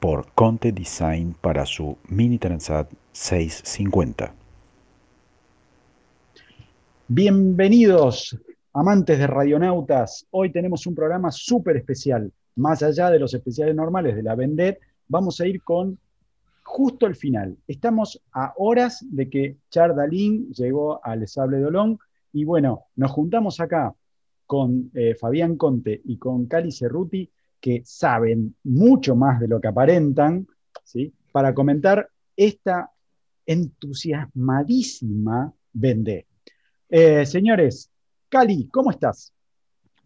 por Conte Design para su Mini Transat 650. Bienvenidos, amantes de radionautas. Hoy tenemos un programa súper especial. Más allá de los especiales normales de la Vendet, vamos a ir con justo el final. Estamos a horas de que Chardalín llegó al Sable Dolón y bueno, nos juntamos acá con eh, Fabián Conte y con Cali Cerruti, que saben mucho más de lo que aparentan, ¿sí? para comentar esta entusiasmadísima Vendée. Eh, señores, Cali, ¿cómo estás?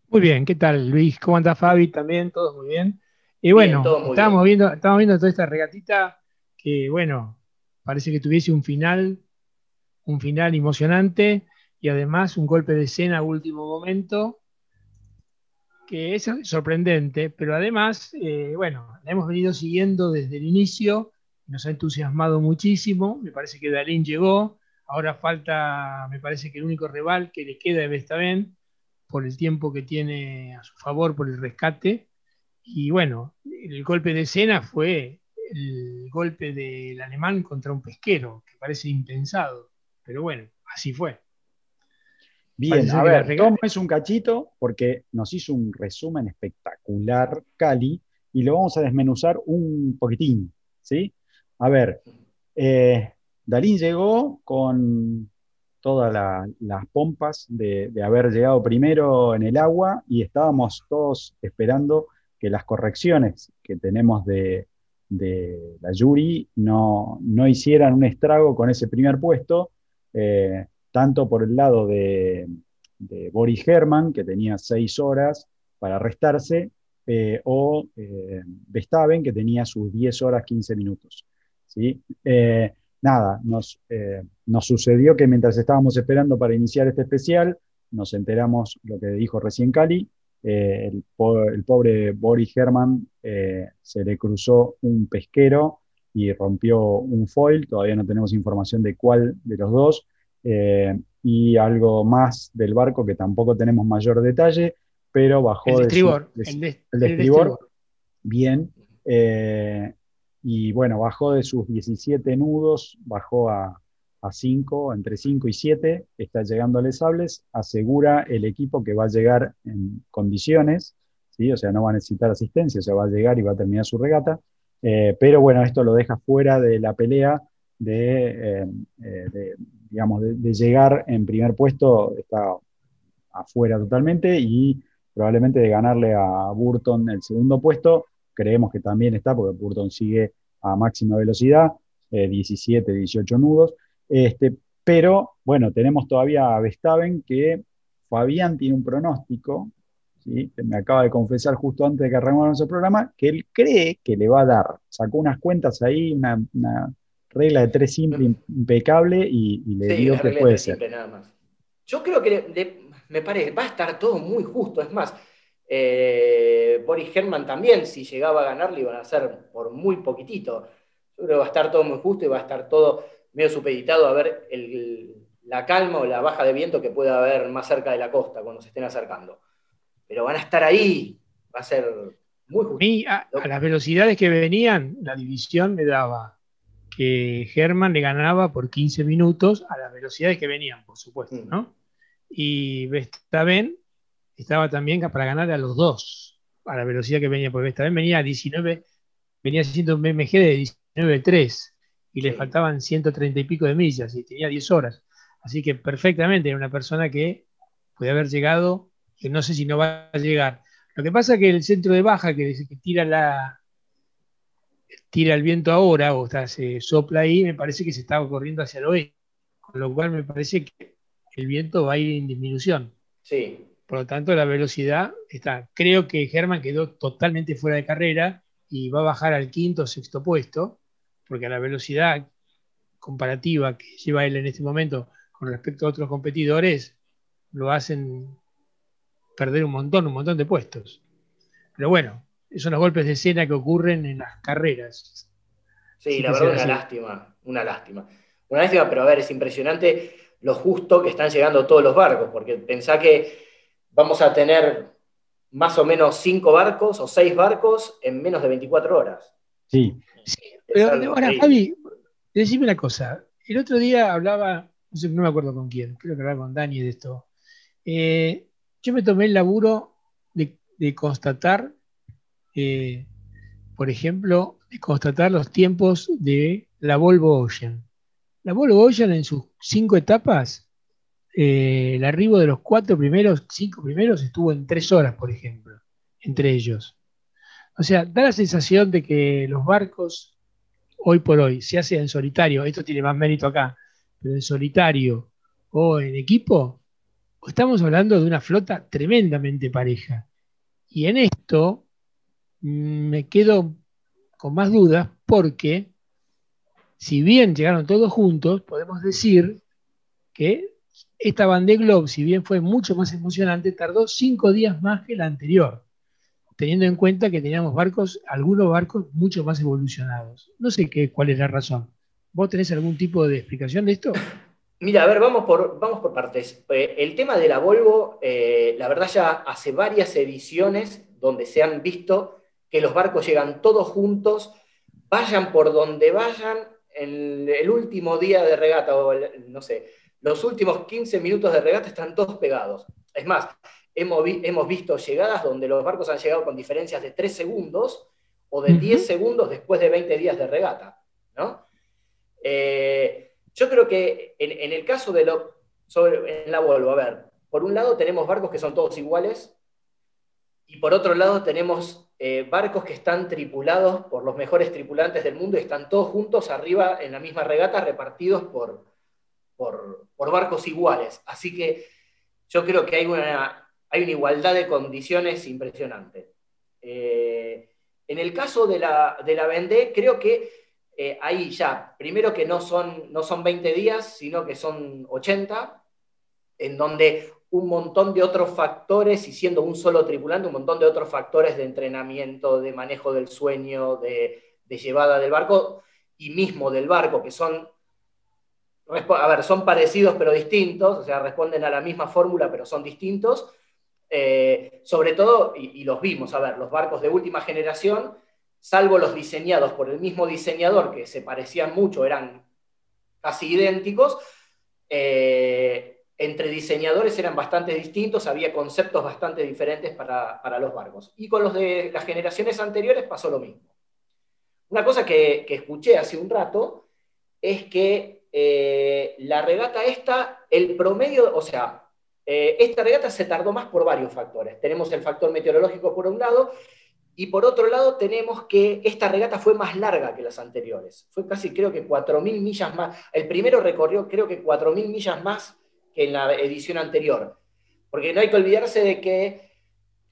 Muy bien, ¿qué tal Luis? ¿Cómo anda Fabi? También, todo muy bien. Y bueno, estamos, viendo, estamos viendo toda esta regatita que, bueno, parece que tuviese un final, un final emocionante y además un golpe de escena a último momento que es sorprendente, pero además, eh, bueno, la hemos venido siguiendo desde el inicio, nos ha entusiasmado muchísimo, me parece que Dalín llegó, ahora falta, me parece que el único rival que le queda de Bestaben, por el tiempo que tiene a su favor, por el rescate, y bueno, el golpe de escena fue el golpe del alemán contra un pesquero, que parece impensado, pero bueno, así fue. Bien, a ver, es un cachito porque nos hizo un resumen espectacular Cali y lo vamos a desmenuzar un poquitín, ¿sí? A ver, eh, Dalín llegó con todas las pompas de, haber llegado primero en el agua y estábamos todos esperando que las correcciones que tenemos de, la Yuri no, hicieran un estrago con ese primer puesto. Eh, tanto por el lado de, Boris Herman, que tenía seis horas para restarse, eh, o eh, Vestaven, que tenía sus 10 horas 15 minutos. ¿sí? Eh, nada, nos, nos, sucedió que mientras estábamos esperando para iniciar este especial, nos enteramos lo que dijo recién Cali, el, el, pobre Boris Herman se le cruzó un pesquero y rompió un foil, todavía no tenemos información de cuál de los dos, eh, y algo más del barco que tampoco tenemos mayor detalle, pero bajó el estribor, el, de, bien, eh, y bueno, bajó de sus 17 nudos, bajó a, 5, entre 5 y 7, está llegando a Les Sables, asegura el equipo que va a llegar en condiciones, ¿sí? o sea, no va a necesitar asistencia, o sea, va a llegar y va a terminar su regata, eh, pero bueno, esto lo deja fuera de la pelea de, digamos, de, llegar en primer puesto está afuera totalmente y probablemente de ganarle a Burton el segundo puesto, creemos que también está, porque Burton sigue a máxima velocidad, 17, eh, 18 nudos, este, pero bueno, tenemos todavía a Vestaven que Fabián tiene un pronóstico, ¿sí? me acaba de confesar justo antes de que arrancáramos el programa, que él cree que le va a dar, sacó unas cuentas ahí, una regla de tres simple impecable y, le digo que puede ser. Nada más. Yo creo que me parece, va a estar todo muy justo. Es más, eh, Boris Herman también, si llegaba a ganar, le iban a hacer por muy poquitito. Yo creo que va a estar todo muy justo y va a estar todo medio supeditado a ver la calma o la baja de viento que pueda haber más cerca de la costa cuando se estén acercando. Pero van a estar ahí, va a ser muy justo. A, a las velocidades que venían, la división me daba que Germán le ganaba por 15 minutos a las velocidades que venían, por supuesto, mm. ¿no? Y Vestaven estaba también para ganar a los dos, a la velocidad que venía, porque Vestaven venía a 19, venía haciendo un BMG de 19.3 y le faltaban 130 y pico de millas y tenía 10 horas. Así que perfectamente era una persona que puede haber llegado, que no sé si no va a llegar. Lo que pasa es que el centro de baja que, que tira la, tira el viento ahora o se sopla ahí, me parece que se está corriendo hacia el oeste. Con lo cual me parece que el viento va a ir en disminución. Sí. Por lo tanto, la velocidad está. Creo que Germán quedó totalmente fuera de carrera y va a bajar al quinto o sexto puesto. porque a la velocidad comparativa que lleva él en este momento con respecto a otros competidores, lo hacen perder un montón, un montón de puestos. Pero bueno, son los golpes de escena que ocurren en las carreras. Sí, la verdad, una lástima, una lástima. Una lástima, pero a ver, es impresionante lo justo que están llegando todos los barcos, porque pensá que vamos a tener más o menos cinco barcos o seis barcos en menos de 24 horas. Sí. pero ahora, Javi, decime una cosa. El otro día hablaba, no, me acuerdo con quién, creo que hablaba con Dani de esto. Eh, yo me tomé el laburo de, constatar, eh, por ejemplo, constatar los tiempos de la Volvo Ocean. La Volvo Ocean en sus cinco etapas, eh, el arribo de los cuatro primeros, cinco primeros, estuvo en tres horas, por ejemplo, entre ellos. O sea, da la sensación de que los barcos, hoy por hoy, se hacen en solitario, esto tiene más mérito acá, pero en solitario o en equipo, estamos hablando de una flota tremendamente pareja. Y en esto me quedo con más dudas porque si bien llegaron todos juntos, podemos decir que esta Vendée Globe, si bien fue mucho más emocionante, tardó cinco días más que la anterior, teniendo en cuenta que teníamos barcos, algunos barcos mucho más evolucionados. No sé qué, cuál es la razón. ¿Vos tenés algún tipo de explicación de esto? Mira, a ver, vamos por, vamos por partes. Eh, el tema de la Volvo, eh, la verdad ya hace varias ediciones donde se han visto que los barcos llegan todos juntos, vayan por donde vayan, en el último día de regata, o no sé, los últimos 15 minutos de regata están todos pegados. Es más, hemos, hemos visto llegadas donde los barcos han llegado con diferencias de 3 segundos o de 10 segundos después de 20 días de regata. ¿no? Eh, yo creo que en, el caso de lo, sobre, en la Volvo, a ver, por un lado tenemos barcos que son todos iguales y por otro lado tenemos eh, barcos que están tripulados por los mejores tripulantes del mundo y están todos juntos arriba en la misma regata repartidos por, por, barcos iguales. Así que yo creo que hay una, hay una igualdad de condiciones impresionante. Eh, en el caso de la, de la Vendée, creo que eh, ahí ya, primero que no son, no son 20 días, sino que son 80, en donde un montón de otros factores, y siendo un solo tripulante, un montón de otros factores de entrenamiento, de manejo del sueño, de, llevada del barco, y mismo del barco, que son, a ver, son parecidos pero distintos, o sea, responden a la misma fórmula pero son distintos, eh, sobre todo, y los vimos, a ver, los barcos de última generación salvo los diseñados por el mismo diseñador, que se parecían mucho, eran casi idénticos, eh, entre diseñadores eran bastante distintos, había conceptos bastante diferentes para, los barcos. Y con los de las generaciones anteriores pasó lo mismo. Una cosa que, escuché hace un rato es que eh, la regata esta, el promedio, o sea, eh, esta regata se tardó más por varios factores. Tenemos el factor meteorológico por un lado y por otro lado tenemos que esta regata fue más larga que las anteriores. Fue casi creo que 4.000 millas más. El primero recorrió creo que 4.000 millas más que en la edición anterior. Porque no hay que olvidarse de que,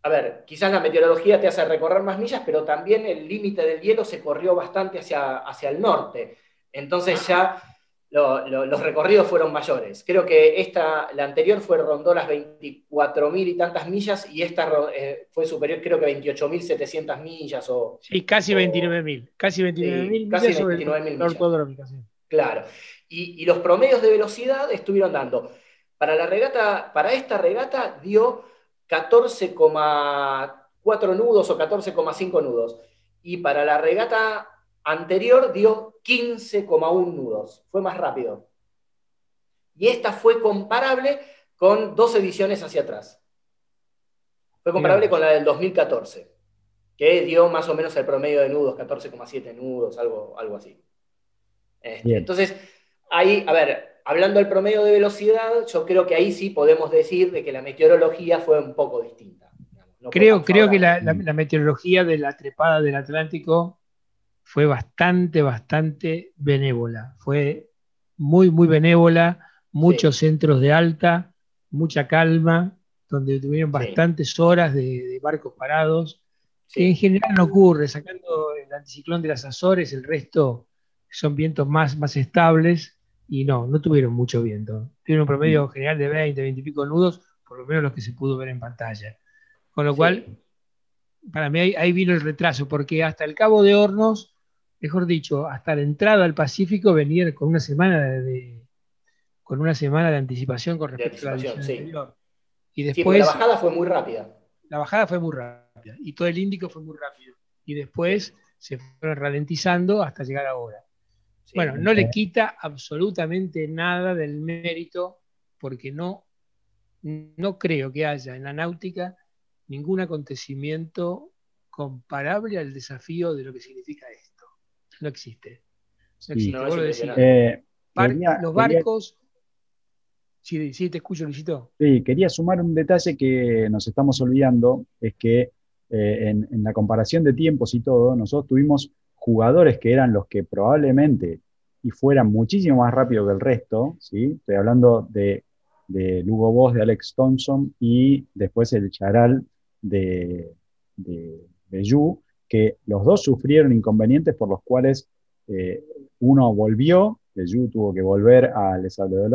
a ver, quizás la meteorología te hace recorrer más millas, pero también el límite del hielo se corrió bastante hacia, hacia el norte. Entonces ya los recorridos fueron mayores. Creo que esta, la anterior fue rondó las 24.000 y tantas millas y esta eh, fue superior creo que 28.700 millas. O, sí, casi 29.000. Casi 29.000 casi millas. Claro. Y, los promedios de velocidad estuvieron dando. Para, la regata, para esta regata dio 14,4 nudos o 14,5 nudos. Y para la regata anterior dio 15,1 nudos, fue más rápido. Y esta fue comparable con dos ediciones hacia atrás. Fue comparable con la del 2014, que dio más o menos el promedio de nudos, 14,7 nudos, algo, algo así. Este, entonces, ahí, a ver, hablando del promedio de velocidad, yo creo que ahí sí podemos decir de que la meteorología fue un poco distinta. creo creo que la, meteorología de la trepada del Atlántico fue bastante, bastante benévola. Fue muy, muy benévola, muchos centros de alta, mucha calma, donde tuvieron bastantes horas de, barcos parados, que en general no ocurre, sacando el anticiclón de las Azores, el resto son vientos más, más estables y no, no tuvieron mucho viento. Tuvieron un promedio general de 20, 20 y pico nudos, por lo menos los que se pudo ver en pantalla. Con lo cual, para mí ahí, vino el retraso, porque hasta el Cabo de Hornos, mejor dicho, hasta la entrada al Pacífico venía con una semana de, con una semana de anticipación con respecto a la anterior. Y después, la bajada fue muy rápida. La bajada fue muy rápida y todo el Índico fue muy rápido. Y después se fueron ralentizando hasta llegar ahora. Bueno, no le quita absolutamente nada del mérito porque no, no creo que haya en la náutica ningún acontecimiento comparable al desafío de lo que significa esto. No existe. No existe. los barcos. Sí, sí, te escucho, Luisito. Sí, quería sumar un detalle que nos estamos olvidando, es que eh, en, la comparación de tiempos y todo, nosotros tuvimos jugadores que eran los que probablemente y fueran muchísimo más rápido que el resto. Estoy hablando de, de Lugo Boss, de Alex Thompson y después el Charal de, de, Yu, que los dos sufrieron inconvenientes por los cuales eh, uno volvió, Yu tuvo que volver a Les Sables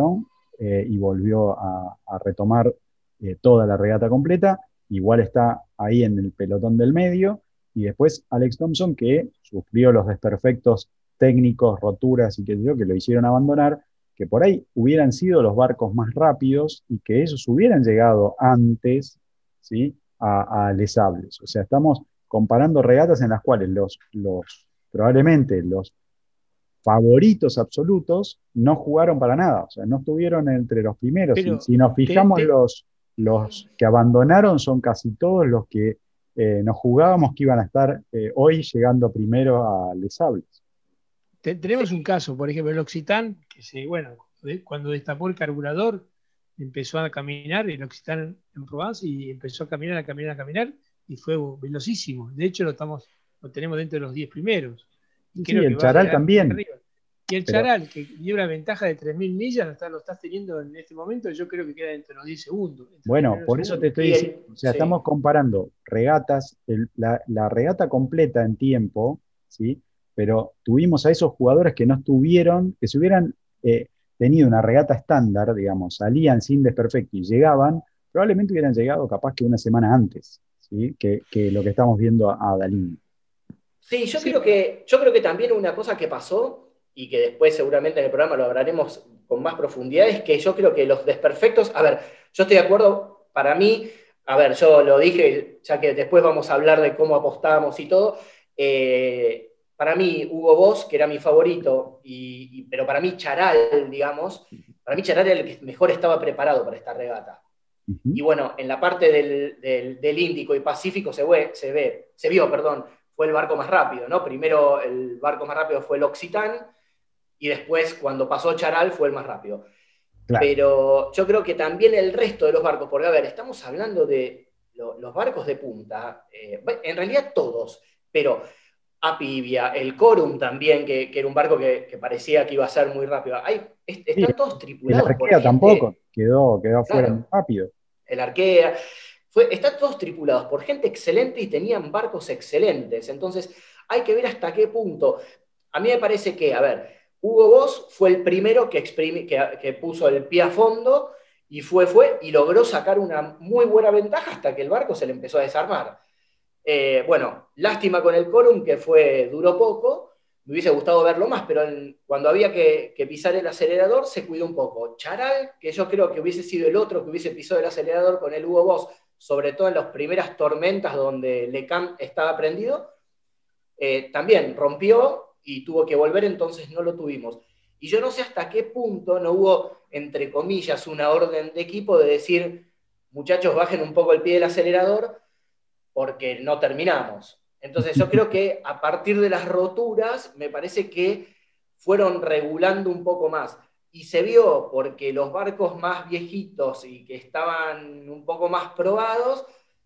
eh, y volvió a, retomar eh, toda la regata completa, igual está ahí en el pelotón del medio, y después Alex Thompson, que sufrió los desperfectos técnicos, roturas y que yo, que lo hicieron abandonar, que por ahí hubieran sido los barcos más rápidos y que ellos hubieran llegado antes, ¿sí? a, Les Hables. O sea, estamos comparando regatas en las cuales los, los probablemente los favoritos absolutos no jugaron para nada, o sea, no estuvieron entre los primeros. si, nos fijamos, los, los que abandonaron son casi todos los que eh, nos jugábamos que iban a estar eh, hoy llegando primero a Les Hables. Tenemos un caso, por ejemplo, el Occitán, que se, bueno, cuando destapó el carburador, empezó a caminar, el Occitán en Provence, y empezó a caminar, a caminar, a caminar, y fue velocísimo. De hecho, lo, estamos, lo tenemos dentro de los 10 primeros. Y el Charal también. Y el Charal, que dio una ventaja de 3.000 millas, lo, estás teniendo en este momento, yo creo que queda dentro de los 10 segundos. Bueno, por eso te estoy diciendo, o sea, estamos comparando regatas, la, regata completa en tiempo, ¿sí? pero tuvimos a esos jugadores que no estuvieron, que se hubieran eh, tenido una regata estándar, digamos, salían sin desperfecto y llegaban, probablemente hubieran llegado capaz que una semana antes, ¿sí? que, lo que estamos viendo a, a Dalín. Sí, yo, Creo que, yo creo que también una cosa que pasó, y que después seguramente en el programa lo hablaremos con más profundidad, es que yo creo que los desperfectos, a ver, yo estoy de acuerdo, para mí, a ver, yo lo dije, ya que después vamos a hablar de cómo apostamos y todo, eh, para mí, Hugo Boss, que era mi favorito, y, pero para mí Charal, digamos, para mí Charal era el que mejor estaba preparado para esta regata. Y bueno, en la parte del, del, Índico y Pacífico se ve, se ve, se vio, perdón, fue el barco más rápido, ¿no? Primero el barco más rápido fue el Occitán, y después cuando pasó Charal fue el más rápido. Pero yo creo que también el resto de los barcos, porque a ver, estamos hablando de los barcos de punta, eh, en realidad todos, pero Apivia, el Corum también, que, era un barco que, parecía que iba a ser muy rápido. Hay, están todos tripulados. El Arkea tampoco, quedó, quedó afuera rápido. El Arkea. Fue, están todos tripulados por gente excelente y tenían barcos excelentes. Entonces, hay que ver hasta qué punto. A mí me parece que, a ver, Hugo Boss fue el primero que, que puso el pie a fondo y fue, fue, y logró sacar una muy buena ventaja hasta que el barco se le empezó a desarmar. Eh, bueno, lástima con el quórum, que fue, duró poco, me hubiese gustado verlo más, pero cuando había que, pisar el acelerador se cuidó un poco. Charal, que yo creo que hubiese sido el otro que hubiese pisado el acelerador con el Hugo Boss, sobre todo en las primeras tormentas donde Lecam estaba prendido, eh, también rompió y tuvo que volver, entonces no lo tuvimos. Y yo no sé hasta qué punto no hubo, entre comillas, una orden de equipo de decir, muchachos, bajen un poco el pie del acelerador, porque no terminamos. Entonces yo creo que a partir de las roturas me parece que fueron regulando un poco más. Y se vio porque los barcos más viejitos y que estaban un poco más probados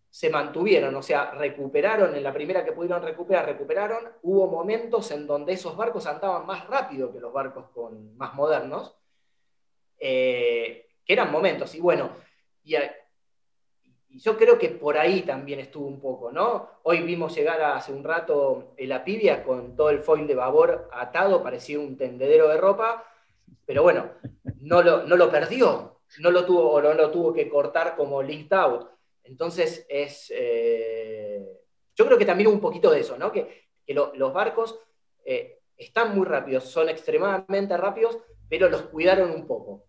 se mantuvieron, o sea, recuperaron, en la primera que pudieron recuperar, recuperaron. Hubo momentos en donde esos barcos andaban más rápido que los barcos con, más modernos, eh, que eran momentos. Y bueno, y yo creo que por ahí también estuvo un poco, ¿no? Hoy vimos llegar hace un rato el Apivia con todo el foil de babor atado, parecía un tendedero de ropa, pero bueno, no lo, no lo perdió, no lo tuvo, o no lo tuvo que cortar como linked out. Entonces es. Eh, yo creo que también un poquito de eso, ¿no? Que, los barcos eh, están muy rápidos, son extremadamente rápidos, pero los cuidaron un poco.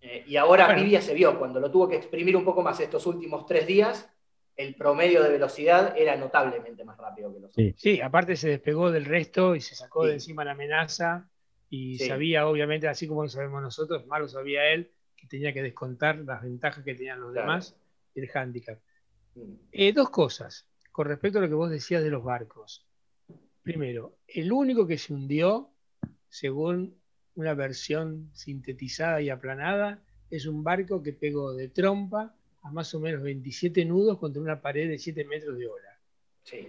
Eh, y ahora bueno. se vio, cuando lo tuvo que exprimir un poco más estos últimos tres días, el promedio de velocidad era notablemente más rápido que los otros. Sí, aparte se despegó del resto y se sacó de encima la amenaza y sabía, obviamente, así como lo sabemos nosotros, más lo sabía él, que tenía que descontar las ventajas que tenían los demás y el handicap. Eh, dos cosas con respecto a lo que vos decías de los barcos. Primero, el único que se hundió, según una versión sintetizada y aplanada, es un barco que pegó de trompa a más o menos 27 nudos contra una pared de 7 metros de ola.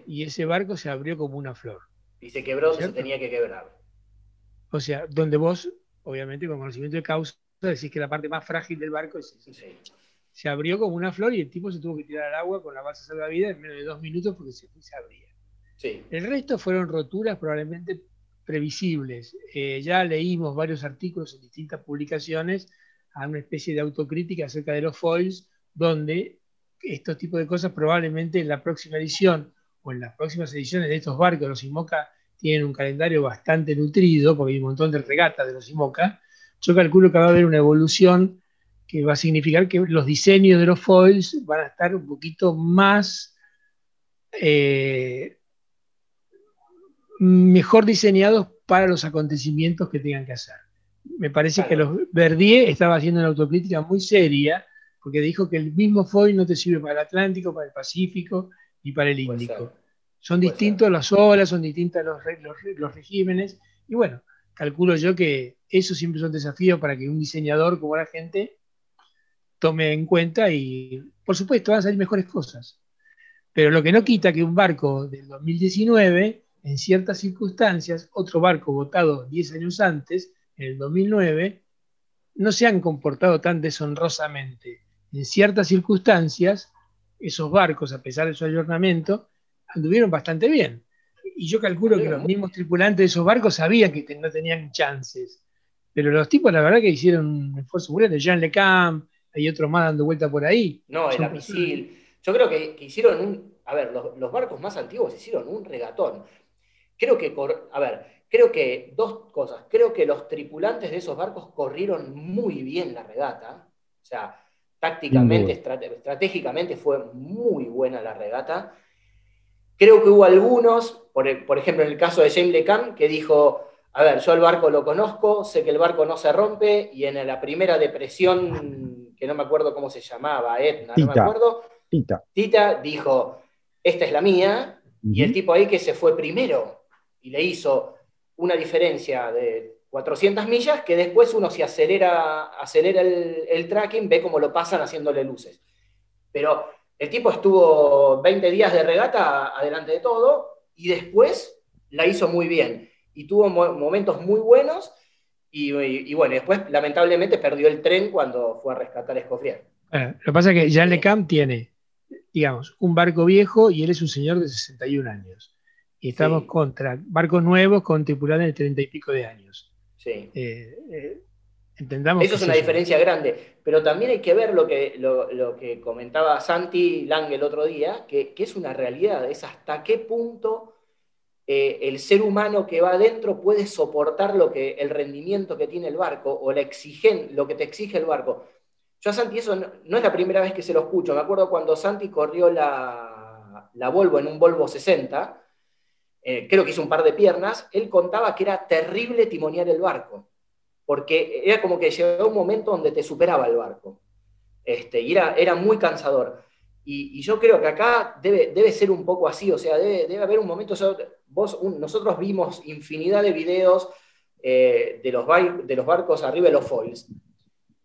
Y ese barco se abrió como una flor. Y se quebró donde se tenía que quebrar. O sea, donde vos, obviamente con conocimiento de causa, decís que la parte más frágil del barco es Se abrió como una flor y el tipo se tuvo que tirar al agua con la base salvavidas en menos de dos minutos porque se, se abría. El resto fueron roturas probablemente previsibles. Eh, ya leímos varios artículos en distintas publicaciones a una especie de autocrítica acerca de los foils, donde estos tipos de cosas probablemente en la próxima edición o en las próximas ediciones de estos barcos, los IMOCA tienen un calendario bastante nutrido, porque hay un montón de regatas de los IMOCA, yo calculo que va a haber una evolución que va a significar que los diseños de los foils van a estar un poquito más eh, mejor diseñados para los acontecimientos que tengan que hacer. Me parece que los Verdier estaba haciendo una autocrítica muy seria, porque dijo que el mismo foil no te sirve para el Atlántico, para el Pacífico y para el Índico. Son distintos las olas, son distintos los, los, regímenes, y bueno, calculo yo que eso siempre es un desafío para que un diseñador como la gente tome en cuenta y, por supuesto, van a salir mejores cosas. Pero lo que no quita que un barco del 2019 en ciertas circunstancias, otro barco votado 10 años antes, en el 2009, no se han comportado tan deshonrosamente. En ciertas circunstancias, esos barcos, a pesar de su ayornamiento, anduvieron bastante bien. Y yo calculo que los mismos tripulantes de esos barcos sabían que no tenían chances. Pero los tipos, la verdad, que hicieron un esfuerzo muy grande. Jean Lecam, hay otros más dando vuelta por ahí. No, el misil. Yo creo que, hicieron un. A ver, los, barcos más antiguos hicieron un regatón. Creo que, a ver, creo que dos cosas. Creo que los tripulantes de esos barcos corrieron muy bien la regata. O sea, tácticamente, estratégicamente fue muy buena la regata. Creo que hubo algunos, por, ejemplo en el caso de James LeCam, que dijo, a ver, yo el barco lo conozco, sé que el barco no se rompe, y en la primera depresión, que no me acuerdo cómo se llamaba, Etna, no me acuerdo, Tita. Tita dijo, esta es la mía, y el tipo ahí que se fue primero, y le hizo una diferencia de 400 millas que después uno si acelera, acelera el, tracking ve cómo lo pasan haciéndole luces. Pero el tipo estuvo 20 días de regata adelante de todo y después la hizo muy bien y tuvo momentos muy buenos y, bueno, después lamentablemente perdió el tren cuando fue a rescatar a Escoffier. lo que pasa es que Jean LeCam tiene, digamos, un barco viejo y él es un señor de 61 años. Y estamos contra barcos nuevos con tripulados de treinta y pico de años. Sí. Eh, eh, entendamos eso es una diferencia grande, pero también hay que ver lo que, lo, que comentaba Santi Lang el otro día, que, es una realidad, es hasta qué punto eh, el ser humano que va adentro puede soportar lo que, el rendimiento que tiene el barco o la exigen, lo que te exige el barco. Yo a Santi eso no, es la primera vez que se lo escucho, me acuerdo cuando Santi corrió la, la Volvo en un Volvo 60, eh, creo que hizo un par de piernas, él contaba que era terrible timonear el barco, porque era como que llegaba un momento donde te superaba el barco, este, y era, era muy cansador. Y, yo creo que acá debe, debe ser un poco así, o sea, debe, haber un momento, vos, nosotros vimos infinidad de videos eh, de, los de los barcos arriba de los foils,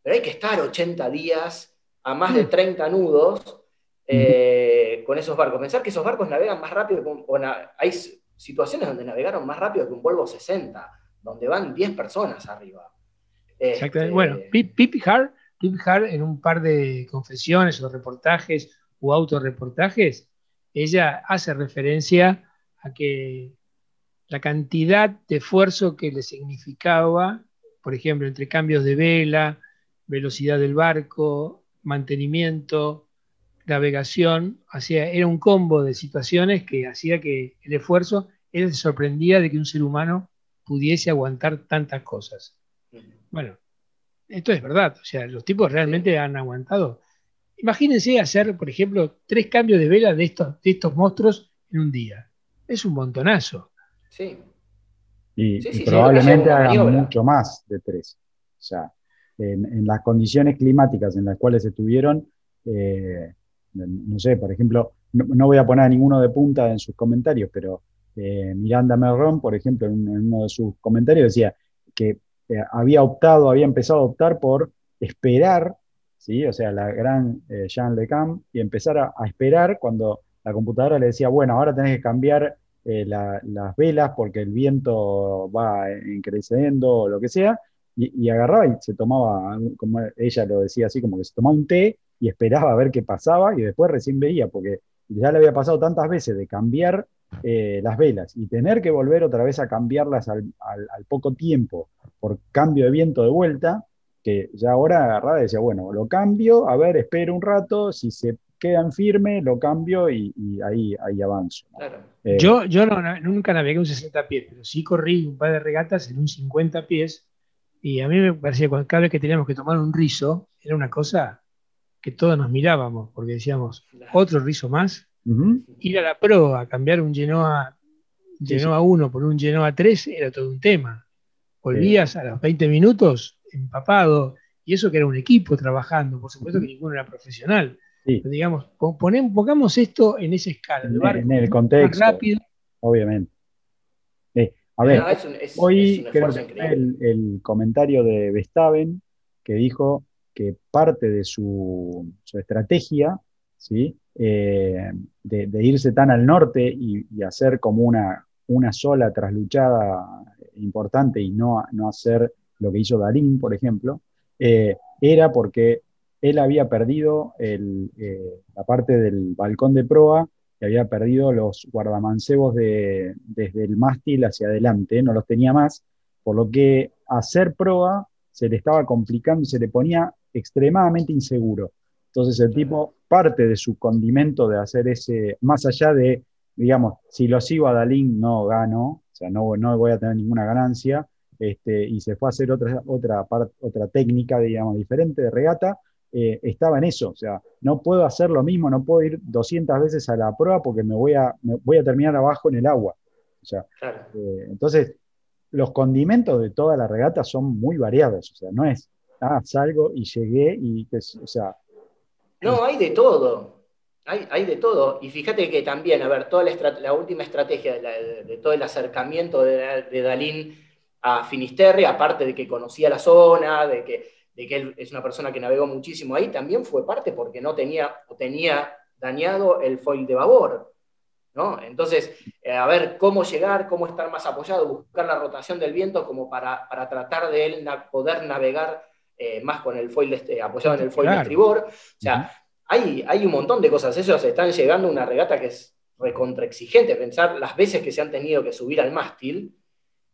pero hay que estar 80 días a más de 30 nudos eh, con esos barcos. Pensar que esos barcos navegan más rápido, con, hay situaciones donde navegaron más rápido que un Volvo 60, donde van 10 personas arriba. Exactamente. Este, bueno, Pip, Hart, en un par de confesiones o reportajes o autorreportajes, ella hace referencia a que la cantidad de esfuerzo que le significaba, por ejemplo, entre cambios de vela, velocidad del barco, mantenimiento, navegación, hacía, era un combo de situaciones que hacía que el esfuerzo, él se sorprendía de que un ser humano pudiese aguantar tantas cosas. Bueno, esto es verdad, o sea, los tipos realmente han aguantado. Imagínense hacer, por ejemplo, tres cambios de vela de estos, de estos monstruos en un día. Es un montonazo. Sí. Y, probablemente hagan mucho más de tres. O sea, en, las condiciones climáticas en las cuales estuvieron, eh, no sé, por ejemplo, no, voy a poner a ninguno de punta en sus comentarios, pero eh, Miranda Merrón, por ejemplo, en, uno de sus comentarios decía que eh, había optado, había empezado a optar por esperar, ¿sí? o sea, la gran Jean LeCam, y empezar a, esperar cuando la computadora le decía, bueno, ahora tenés que cambiar las velas porque el viento va creciendo o lo que sea, y, agarraba y se tomaba, como ella lo decía así, como que se tomaba un té y esperaba a ver qué pasaba y después recién veía, porque ya le había pasado tantas veces de cambiar eh, las velas y tener que volver otra vez a cambiarlas al, poco tiempo por cambio de viento de vuelta, que ya ahora agarraba y decía, bueno, lo cambio, a ver, espero un rato, si se quedan firme, lo cambio y, ahí, ahí avanzo. Eh, yo yo nunca navegué un 60 pies, pero sí corrí un par de regatas en un 50 pies y a mí me parecía que cada vez que teníamos que tomar un rizo, era una cosa que todos nos mirábamos, porque decíamos, otro rizo más, ir a la proa, cambiar un Genoa, Genoa 1 por un Genoa 3 era todo un tema. Volvías a los 20 minutos empapado, y eso que era un equipo trabajando, por supuesto que ninguno era profesional. Pero digamos, pongamos esto en esa escala, en el contexto, rápido. Obviamente. A ver, hoy el, comentario de Vestaven que dijo que parte de su, estrategia, ¿sí? Eh, de, irse tan al norte y, hacer como una, una sola trasluchada importante y no, no hacer lo que hizo Darín, por ejemplo, eh, era porque él había perdido el, eh, la parte del balcón de proa que había perdido los guardamancebos de, desde el mástil hacia adelante, no los tenía más, por lo que hacer proa se le estaba complicando, se le ponía extremadamente inseguro. Entonces el tipo, parte de su condimento de hacer ese, más allá de, digamos, si lo sigo a Dalín no gano, o sea, no, no voy a tener ninguna ganancia, este, y se fue a hacer otra, otra, otra técnica, digamos, diferente de regata, eh, estaba en eso, o sea, no puedo hacer lo mismo, no puedo ir 200 veces a la prueba porque me voy a, voy a terminar abajo en el agua. O sea, eh, entonces, los condimentos de toda la regata son muy variados, o sea, no es, ah, salgo y llegué y, o sea... No, hay de todo, hay, hay, de todo. Y fíjate que también, a ver, toda la, última estrategia de, todo el acercamiento de, de Dalín a Finisterre, aparte de que conocía la zona, de que de que él es una persona que navegó muchísimo ahí, también fue parte porque no tenía o tenía dañado el foil de babor. ¿no? Entonces, eh, a ver cómo llegar, cómo estar más apoyado, buscar la rotación del viento como para, tratar de él poder navegar eh, más con el foil este, apoyado en el foil de estribor. O sea, hay, hay un montón de cosas. Ellos están llegando a una regata que es recontra exigente. Pensar las veces que se han tenido que subir al mástil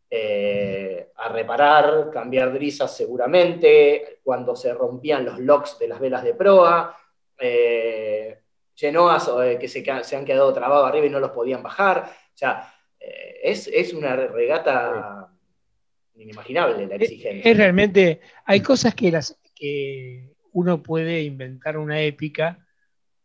eh, a reparar, cambiar drisas seguramente, cuando se rompían los locks de las velas de proa, eh, genoas eh, que se, han quedado trabados arriba y no los podían bajar. O sea, es, una regata inimaginable la exigencia. Es, realmente, hay cosas que, las, que uno puede inventar una épica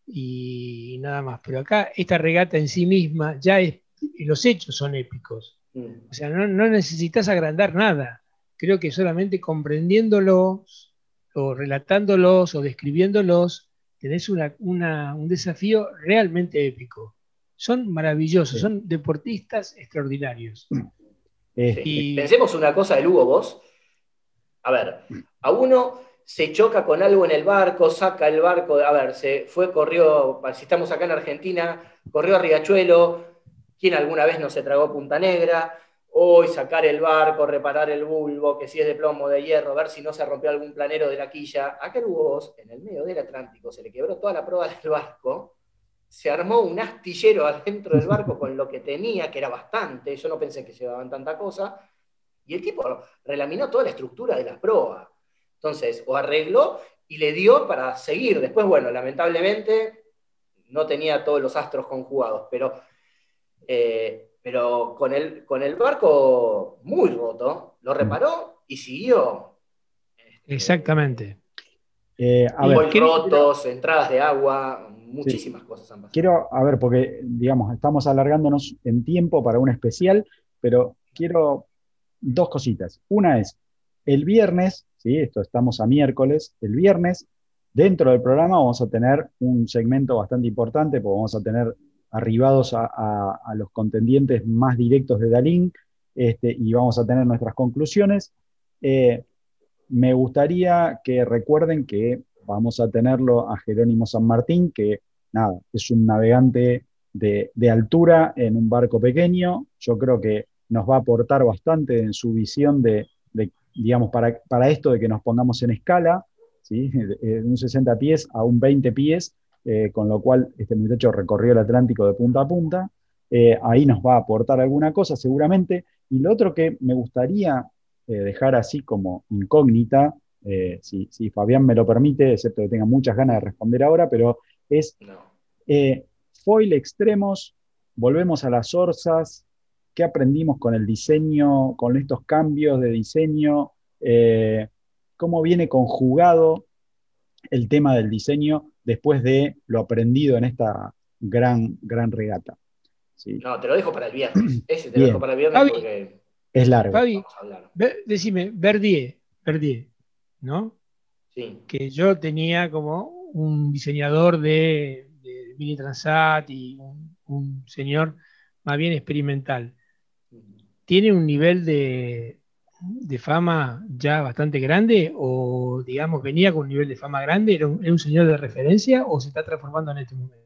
y nada más, pero acá esta regata en sí misma ya es, los hechos son épicos. Mm. O sea, no, necesitas agrandar nada. Creo que solamente comprendiéndolos o relatándolos o describiéndolos, tenés un desafío realmente épico. Son maravillosos, son deportistas extraordinarios. Y... Pensemos una cosa de Lugo, vos. A ver, a uno se choca con algo en el barco, saca el barco, a ver, se fue, corrió, si estamos acá en Argentina, corrió a Riachuelo, ¿Quién alguna vez no se tragó Punta Negra? hoy sacar el barco, reparar el bulbo, que si es de plomo, de hierro, ver si no se rompió algún planero de la quilla. Aquel bus, en el medio del Atlántico, se le quebró toda la prueba del barco, se armó un astillero adentro del barco con lo que tenía, que era bastante, yo no pensé que llevaban tanta cosa, y el tipo relaminó toda la estructura de la proa. Entonces, o arregló y le dio para seguir. Después, bueno, lamentablemente no tenía todos los astros conjugados, pero eh, pero con el, con el barco muy roto, lo mm. reparó y siguió. Este, Exactamente. Eh, rotos, entradas de agua, muchísimas cosas han pasado. Quiero, a ver, porque digamos, estamos alargándonos en tiempo para un especial, pero quiero dos cositas. Una es, el viernes, ¿sí? esto estamos a miércoles, el viernes, dentro del programa vamos a tener un segmento bastante importante, porque vamos a tener arribados a, los contendientes más directos de Dalín este, y vamos a tener nuestras conclusiones. Eh, me gustaría que recuerden que vamos a tenerlo a Jerónimo San Martín, que nada, es un navegante de, altura en un barco pequeño. Yo creo que nos va a aportar bastante en su visión de, digamos, para, esto de que nos pongamos en escala, ¿sí? de un 60 pies a un 20 pies, eh, con lo cual este muchacho recorrió el Atlántico de punta a punta. Eh, ahí nos va a aportar alguna cosa seguramente. Y lo otro que me gustaría eh, dejar así como incógnita, si, Fabián me lo permite, excepto que tenga muchas ganas de responder ahora, pero es foil extremos, volvemos a las orzas, ¿qué aprendimos con el diseño, con estos cambios de diseño? ¿Cómo viene conjugado el tema del diseño después de lo aprendido en esta gran, gran regata. No, te lo dejo para el viernes. Ese te lo dejo para el viernes porque. Es largo. Fabi, decime, Verdier, Verdier, ¿no? Sí. Que yo tenía como un diseñador de, Mini Transat y un señor más bien experimental. Tiene un nivel de, de fama ya bastante grande o, digamos, venía con un nivel de fama grande? ¿Era un, señor de referencia o se está transformando en este momento?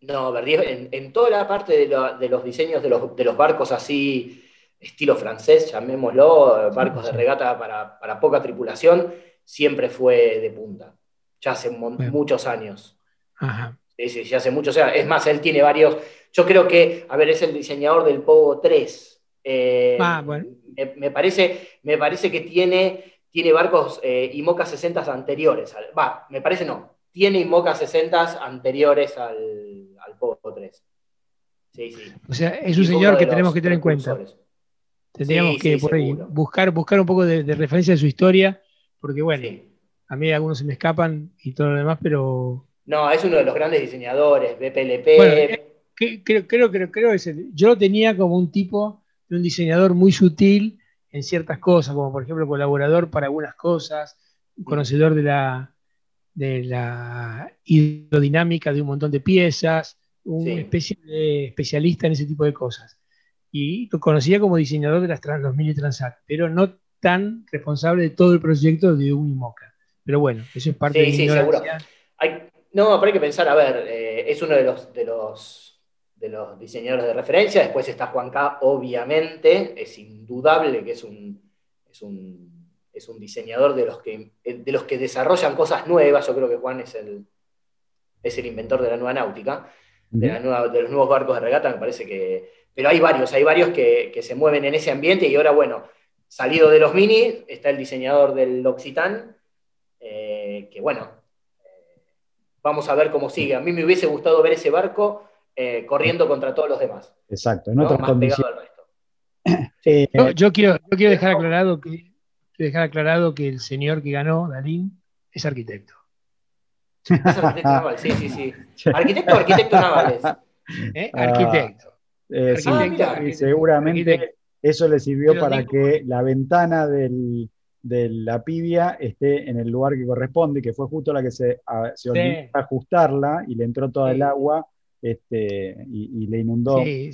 No, Verdier, en, toda la parte de, los diseños de los, barcos así, estilo francés, llamémoslo, barcos de regata para, poca tripulación, siempre fue de punta, ya hace muchos años. Ajá. Sí, sí, ya hace muchos años. Es más, él tiene varios. Yo creo que, a ver, es el diseñador del Pogo 3 eh, ah, bueno. me, parece, me parece que tiene, tiene barcos eh, IMOCA 60 anteriores. Va, me parece no. Tiene IMOCA 60 anteriores al, al Pogo 3. Sí, sí. O sea, es un señor que tenemos que tener en cuenta. Tendríamos que por ahí buscar, buscar un poco de, referencia de su historia, porque bueno, a mí algunos se me escapan y todo lo demás, pero. No, es uno de los grandes diseñadores, BPLP. Eh, creo, creo, creo, creo, yo lo tenía como un tipo de un diseñador muy sutil en ciertas cosas, como por ejemplo colaborador para algunas cosas, conocedor de la, de la hidrodinámica de un montón de piezas, un especie de especialista en ese tipo de cosas. Y lo conocía como diseñador de las los mini Transat, pero no tan responsable de todo el proyecto de un IMOCA. Pero bueno, eso es parte de sí, seguro. no, pero hay que pensar, a ver, eh, es uno de los, de los de los diseñadores de referencia. Después está Juan K, obviamente, es indudable que es un, es un, es un diseñador de los, que, de los que desarrollan cosas nuevas. Yo creo que Juan es el, es el inventor de la nueva náutica, de, la nueva, de los nuevos barcos de regata, me parece que... Pero hay varios, hay varios que, se mueven en ese ambiente y ahora, bueno, salido de los mini, está el diseñador del Occitán, eh, que bueno, eh, vamos a ver cómo sigue. A mí me hubiese gustado ver ese barco eh, corriendo contra todos los demás. Exacto, en otras condiciones. Eh, yo, quiero, quiero dejar aclarado que dejar aclarado que el señor que ganó, Dalín, es arquitecto. Es arquitecto naval, sí, sí, sí. ¿Arquitecto o arquitecto navales? ¿Eh? Arquitecto. Eh, sí, seguramente eso le sirvió para que la ventana del, de la pibia esté en el lugar que corresponde, que fue justo la que se, se olvidó ajustarla y le entró toda el agua este, y, le inundó y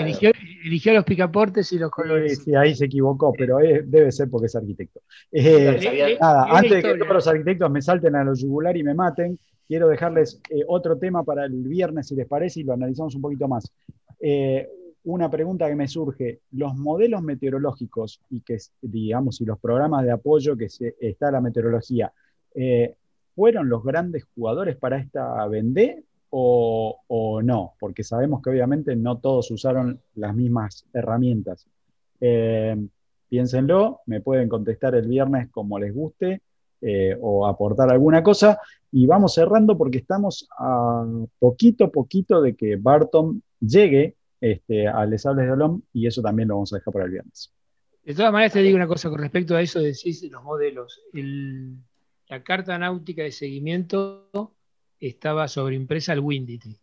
Eligió, eligió, los picaportes y los colores. Sí, ahí se equivocó, pero debe ser porque es arquitecto. Eh, nada, antes de que todos los arquitectos me salten a los yugular y me maten, quiero dejarles eh, otro tema para el viernes, si les parece, y lo analizamos un poquito más. Eh, una pregunta que me surge, los modelos meteorológicos y que, digamos, y los programas de apoyo que se, está la meteorología, eh, ¿fueron los grandes jugadores para esta Vendée o, no? Porque sabemos que obviamente no todos usaron las mismas herramientas. Eh, piénsenlo, me pueden contestar el viernes como les guste eh, o aportar alguna cosa. Y vamos cerrando porque estamos a poquito, poquito de que Barton llegue este, a Les Hables de Olom y eso también lo vamos a dejar para el viernes. De todas maneras, te digo una cosa con respecto a eso de los modelos. la carta náutica de seguimiento estaba sobreimpresa al Windity.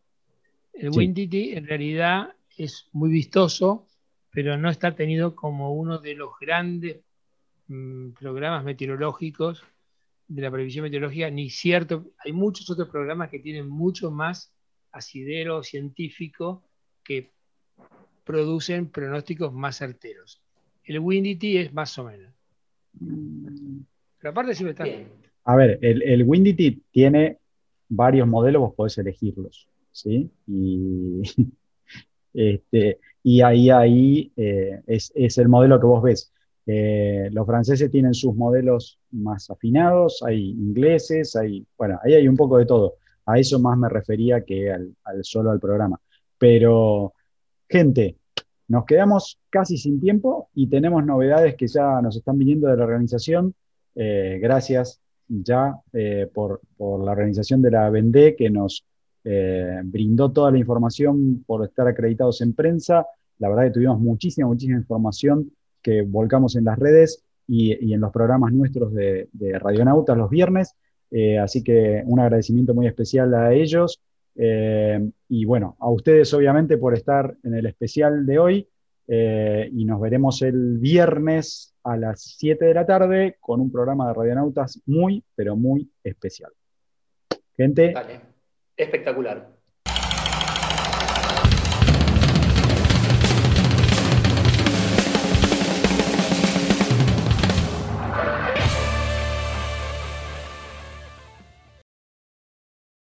El Windity en realidad es muy vistoso, pero no está tenido como uno de los grandes mm, programas meteorológicos de la previsión meteorológica, ni cierto. Hay muchos otros programas que tienen mucho más asidero científico que producen pronósticos más certeros. El Windity es más o menos. Pero aparte siempre está. A ver, el, el Windity tiene varios modelos, vos podés elegirlos. ¿sí? Y, este, y ahí, ahí eh, es, es, el modelo que vos ves. Eh, los franceses tienen sus modelos más afinados, hay ingleses, hay, bueno, ahí hay un poco de todo. A eso más me refería que al, solo al programa. Pero, gente, nos quedamos casi sin tiempo y tenemos novedades que ya nos están viniendo de la organización. Eh, gracias ya eh, por, la organización de la Vendée que nos brindó toda la información por estar acreditados en prensa. La verdad que tuvimos muchísima, muchísima información que volcamos en las redes y, en los programas nuestros de, Radionautas los viernes. Eh, así que un agradecimiento muy especial a ellos. Eh, y bueno, a ustedes obviamente por estar en el especial de hoy. Eh, y nos veremos el viernes a las 7 de la tarde con un programa de Radionautas muy, pero muy especial. Gente. Espectacular.